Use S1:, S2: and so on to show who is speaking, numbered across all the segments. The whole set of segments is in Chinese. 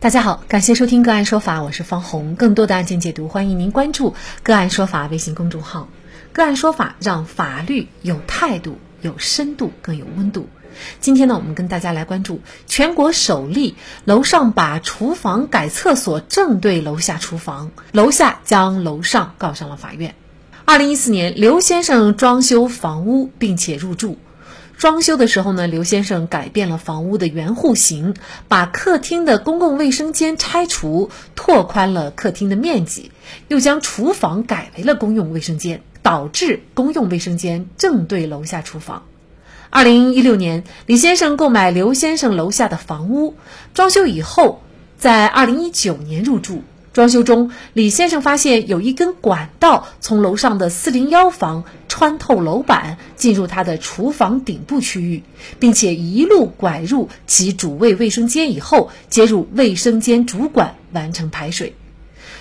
S1: 大家好，感谢收听个案说法，我是方红。更多的案件解读，欢迎您关注个案说法微信公众号。个案说法让法律有态度、有深度、更有温度。今天呢，我们跟大家来关注全国首例楼上把厨房改厕所正对楼下厨房，楼下将楼上告上了法院。二零一四年，刘先生装修房屋并且入住。装修的时候呢，刘先生改变了房屋的原户型，把客厅的公共卫生间拆除，拓宽了客厅的面积，又将厨房改为了公用卫生间，导致公用卫生间正对楼下厨房。二零一六年，李先生购买刘先生楼下的房屋，装修以后，在二零一九年入住。装修中，李先生发现有一根管道从楼上的四零幺房穿透楼板进入他的厨房顶部区域，并且一路拐入其主卫卫生间以后，接入卫生间主管完成排水。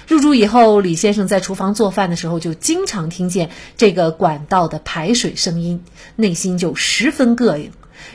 S1: 入住以后，李先生在厨房做饭的时候就经常听见这个管道的排水声音，内心就十分膈应。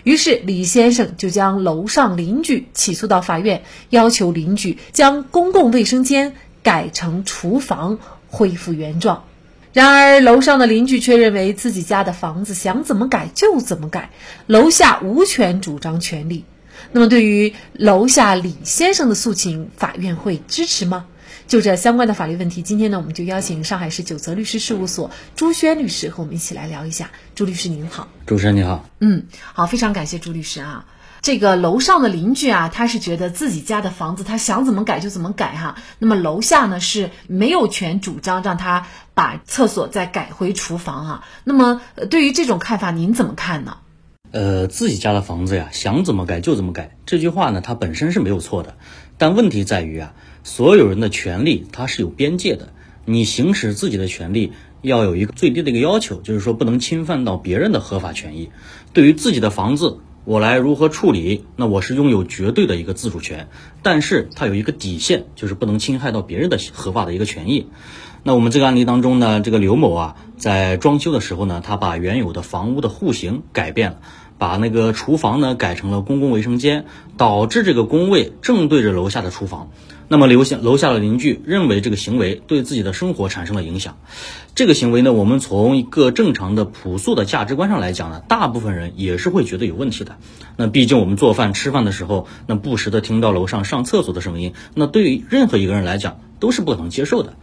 S1: 于是，李先生就将楼上邻居起诉到法院，要求邻居将公共卫生间改成厨房，恢复原状。然而，楼上的邻居却认为自己家的房子想怎么改就怎么改，楼下无权主张权利。那么，对于楼下李先生的诉请，法院会支持吗？就这相关的法律问题，今天呢，我们就邀请上海市九泽律师事务所朱轩律师和我们一起来聊一下。朱律师您好，
S2: 主持人你好，
S1: 嗯，好，非常感谢朱律师啊。这个楼上的邻居啊，他是觉得自己家的房子他想怎么改就怎么改哈。那么楼下呢是没有权主张让他把厕所再改回厨房哈。那么对于这种看法，您怎么看呢？
S2: 呃，自己家的房子呀，想怎么改就怎么改，这句话呢，它本身是没有错的，但问题在于啊。所有人的权利它是有边界的，你行使自己的权利要有一个最低的一个要求，就是说不能侵犯到别人的合法权益。对于自己的房子，我来如何处理，那我是拥有绝对的一个自主权，但是它有一个底线，就是不能侵害到别人的合法的一个权益。那我们这个案例当中呢，这个刘某啊，在装修的时候呢，他把原有的房屋的户型改变了，把那个厨房呢改成了公共卫生间，导致这个工位正对着楼下的厨房。那么楼下楼下的邻居认为这个行为对自己的生活产生了影响，这个行为呢，我们从一个正常的朴素的价值观上来讲呢，大部分人也是会觉得有问题的。那毕竟我们做饭吃饭的时候，那不时的听到楼上上厕所的声音，那对于任何一个人来讲都是不能接受的。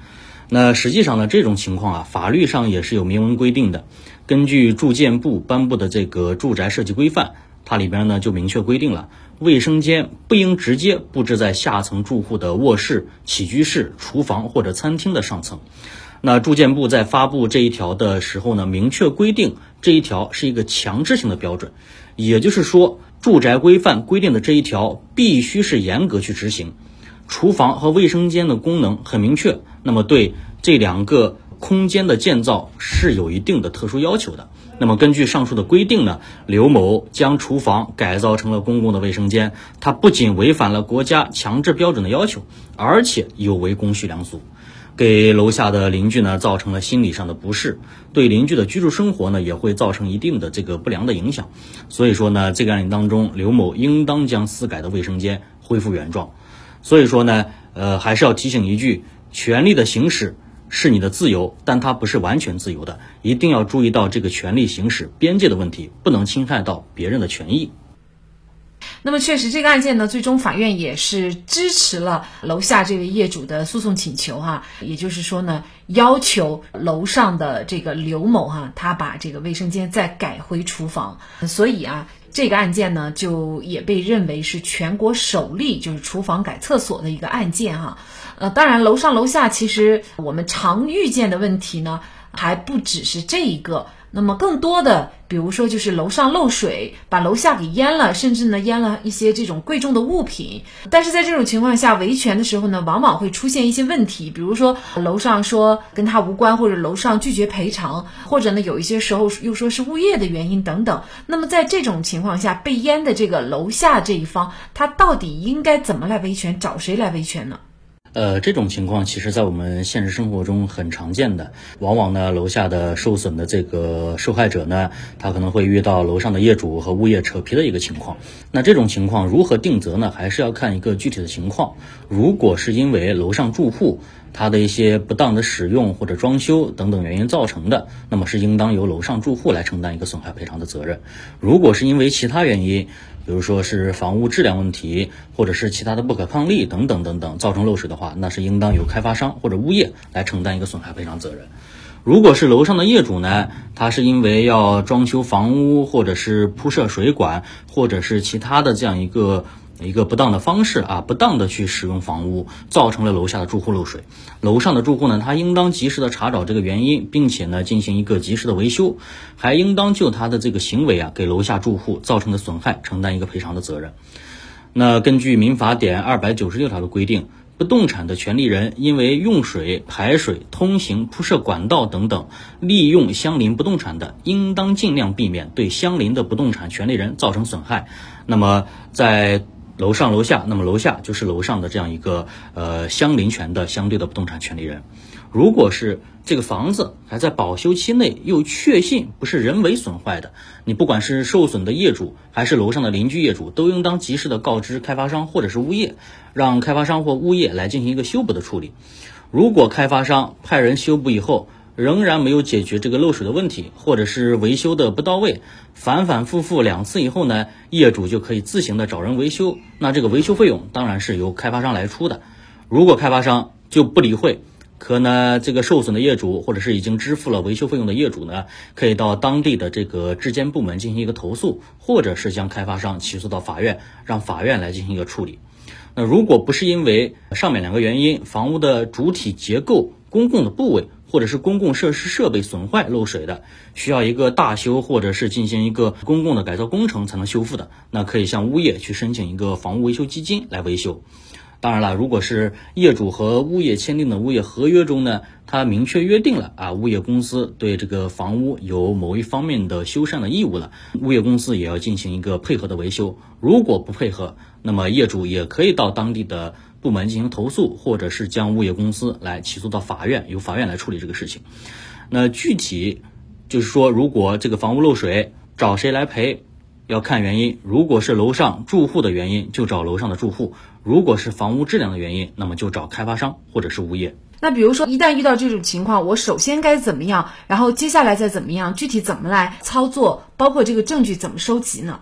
S2: 那实际上呢，这种情况啊，法律上也是有明文规定的。根据住建部颁布的这个住宅设计规范，它里边呢就明确规定了。卫生间不应直接布置在下层住户的卧室、起居室、厨房或者餐厅的上层。那住建部在发布这一条的时候呢，明确规定这一条是一个强制性的标准，也就是说，住宅规范规定的这一条必须是严格去执行。厨房和卫生间的功能很明确，那么对这两个空间的建造是有一定的特殊要求的。那么根据上述的规定呢，刘某将厨房改造成了公共的卫生间，他不仅违反了国家强制标准的要求，而且有违公序良俗，给楼下的邻居呢造成了心理上的不适，对邻居的居住生活呢也会造成一定的这个不良的影响。所以说呢，这个案例当中，刘某应当将私改的卫生间恢复原状。所以说呢，呃，还是要提醒一句，权利的行使。是你的自由，但它不是完全自由的，一定要注意到这个权利行使边界的问题，不能侵害到别人的权益。
S1: 那么，确实这个案件呢，最终法院也是支持了楼下这位业主的诉讼请求哈，也就是说呢，要求楼上的这个刘某哈，他把这个卫生间再改回厨房，所以啊，这个案件呢，就也被认为是全国首例就是厨房改厕所的一个案件哈。呃，当然，楼上楼下其实我们常遇见的问题呢，还不只是这一个。那么更多的，比如说就是楼上漏水，把楼下给淹了，甚至呢淹了一些这种贵重的物品。但是在这种情况下，维权的时候呢，往往会出现一些问题，比如说楼上说跟他无关，或者楼上拒绝赔偿，或者呢有一些时候又说是物业的原因等等。那么在这种情况下，被淹的这个楼下这一方，他到底应该怎么来维权？找谁来维权呢？
S2: 呃，这种情况其实在我们现实生活中很常见的。往往呢，楼下的受损的这个受害者呢，他可能会遇到楼上的业主和物业扯皮的一个情况。那这种情况如何定责呢？还是要看一个具体的情况。如果是因为楼上住户它的一些不当的使用或者装修等等原因造成的，那么是应当由楼上住户来承担一个损害赔偿的责任。如果是因为其他原因，比如说是房屋质量问题，或者是其他的不可抗力等等等等造成漏水的话，那是应当由开发商或者物业来承担一个损害赔偿责任。如果是楼上的业主呢，他是因为要装修房屋，或者是铺设水管，或者是其他的这样一个。一个不当的方式啊，不当的去使用房屋，造成了楼下的住户漏水。楼上的住户呢，他应当及时的查找这个原因，并且呢进行一个及时的维修，还应当就他的这个行为啊，给楼下住户造成的损害承担一个赔偿的责任。那根据民法典二百九十六条的规定，不动产的权利人因为用水、排水、通行、铺设管道等等，利用相邻不动产的，应当尽量避免对相邻的不动产权利人造成损害。那么在楼上楼下，那么楼下就是楼上的这样一个呃相邻权的相对的不动产权利人。如果是这个房子还在保修期内，又确信不是人为损坏的，你不管是受损的业主还是楼上的邻居业主，都应当及时的告知开发商或者是物业，让开发商或物业来进行一个修补的处理。如果开发商派人修补以后，仍然没有解决这个漏水的问题，或者是维修的不到位，反反复复两次以后呢，业主就可以自行的找人维修。那这个维修费用当然是由开发商来出的。如果开发商就不理会，可呢这个受损的业主或者是已经支付了维修费用的业主呢，可以到当地的这个质监部门进行一个投诉，或者是将开发商起诉到法院，让法院来进行一个处理。那如果不是因为上面两个原因，房屋的主体结构、公共的部位。或者是公共设施设备损坏漏水的，需要一个大修，或者是进行一个公共的改造工程才能修复的，那可以向物业去申请一个房屋维修基金来维修。当然了，如果是业主和物业签订的物业合约中呢，他明确约定了啊，物业公司对这个房屋有某一方面的修缮的义务了，物业公司也要进行一个配合的维修。如果不配合，那么业主也可以到当地的。部门进行投诉，或者是将物业公司来起诉到法院，由法院来处理这个事情。那具体就是说，如果这个房屋漏水，找谁来赔，要看原因。如果是楼上住户的原因，就找楼上的住户；如果是房屋质量的原因，那么就找开发商或者是物业。
S1: 那比如说，一旦遇到这种情况，我首先该怎么样？然后接下来再怎么样？具体怎么来操作？包括这个证据怎么收集呢？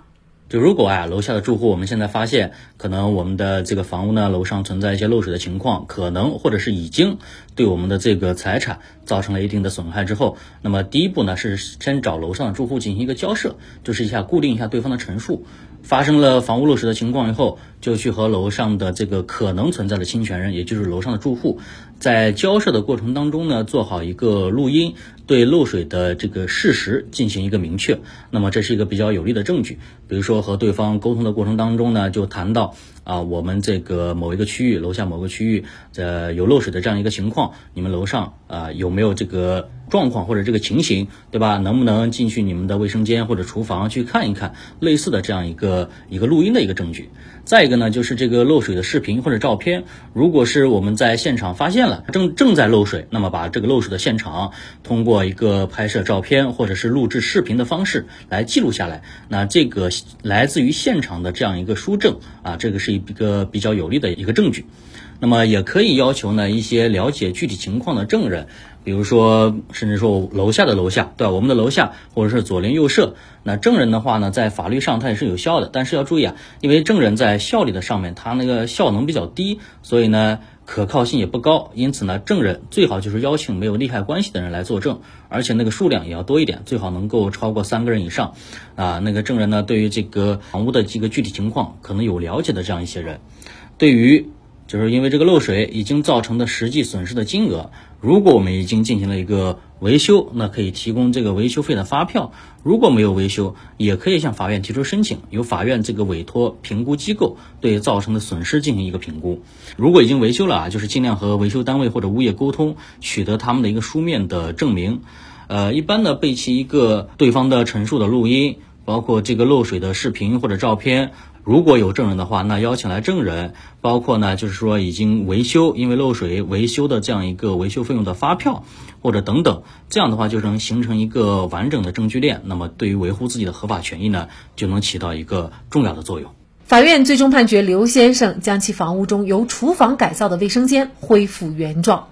S2: 就如果啊，楼下的住户，我们现在发现可能我们的这个房屋呢，楼上存在一些漏水的情况，可能或者是已经对我们的这个财产造成了一定的损害之后，那么第一步呢是先找楼上的住户进行一个交涉，就是一下固定一下对方的陈述。发生了房屋漏水的情况以后，就去和楼上的这个可能存在的侵权人，也就是楼上的住户，在交涉的过程当中呢，做好一个录音，对漏水的这个事实进行一个明确。那么这是一个比较有力的证据。比如说和对方沟通的过程当中呢，就谈到。啊，我们这个某一个区域楼下某个区域，呃，有漏水的这样一个情况，你们楼上啊有没有这个状况或者这个情形，对吧？能不能进去你们的卫生间或者厨房去看一看类似的这样一个一个录音的一个证据？再一个呢，就是这个漏水的视频或者照片，如果是我们在现场发现了正正在漏水，那么把这个漏水的现场通过一个拍摄照片或者是录制视频的方式来记录下来，那这个来自于现场的这样一个书证啊，这个是一个比较有力的一个证据。那么也可以要求呢一些了解具体情况的证人。比如说，甚至说楼下的楼下，对吧？我们的楼下或者是左邻右舍，那证人的话呢，在法律上他也是有效的。但是要注意啊，因为证人在效力的上面，他那个效能比较低，所以呢，可靠性也不高。因此呢，证人最好就是邀请没有利害关系的人来作证，而且那个数量也要多一点，最好能够超过三个人以上。啊，那个证人呢，对于这个房屋的这个具体情况可能有了解的这样一些人，对于。就是因为这个漏水已经造成的实际损失的金额，如果我们已经进行了一个维修，那可以提供这个维修费的发票；如果没有维修，也可以向法院提出申请，由法院这个委托评估机构对造成的损失进行一个评估。如果已经维修了啊，就是尽量和维修单位或者物业沟通，取得他们的一个书面的证明。呃，一般呢备齐一个对方的陈述的录音，包括这个漏水的视频或者照片。如果有证人的话，那邀请来证人，包括呢，就是说已经维修因为漏水维修的这样一个维修费用的发票，或者等等，这样的话就能形成一个完整的证据链。那么对于维护自己的合法权益呢，就能起到一个重要的作用。
S1: 法院最终判决刘先生将其房屋中由厨房改造的卫生间恢复原状。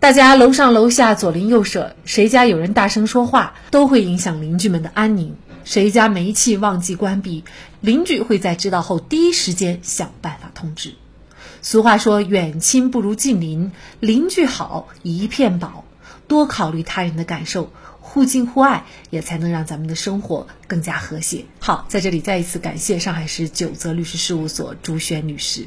S1: 大家楼上楼下左邻右舍，谁家有人大声说话，都会影响邻居们的安宁。谁家煤气忘记关闭，邻居会在知道后第一时间想办法通知。俗话说：“远亲不如近邻，邻居好一片宝。”多考虑他人的感受。互敬互爱，也才能让咱们的生活更加和谐。好，在这里再一次感谢上海市九泽律师事务所朱轩律师。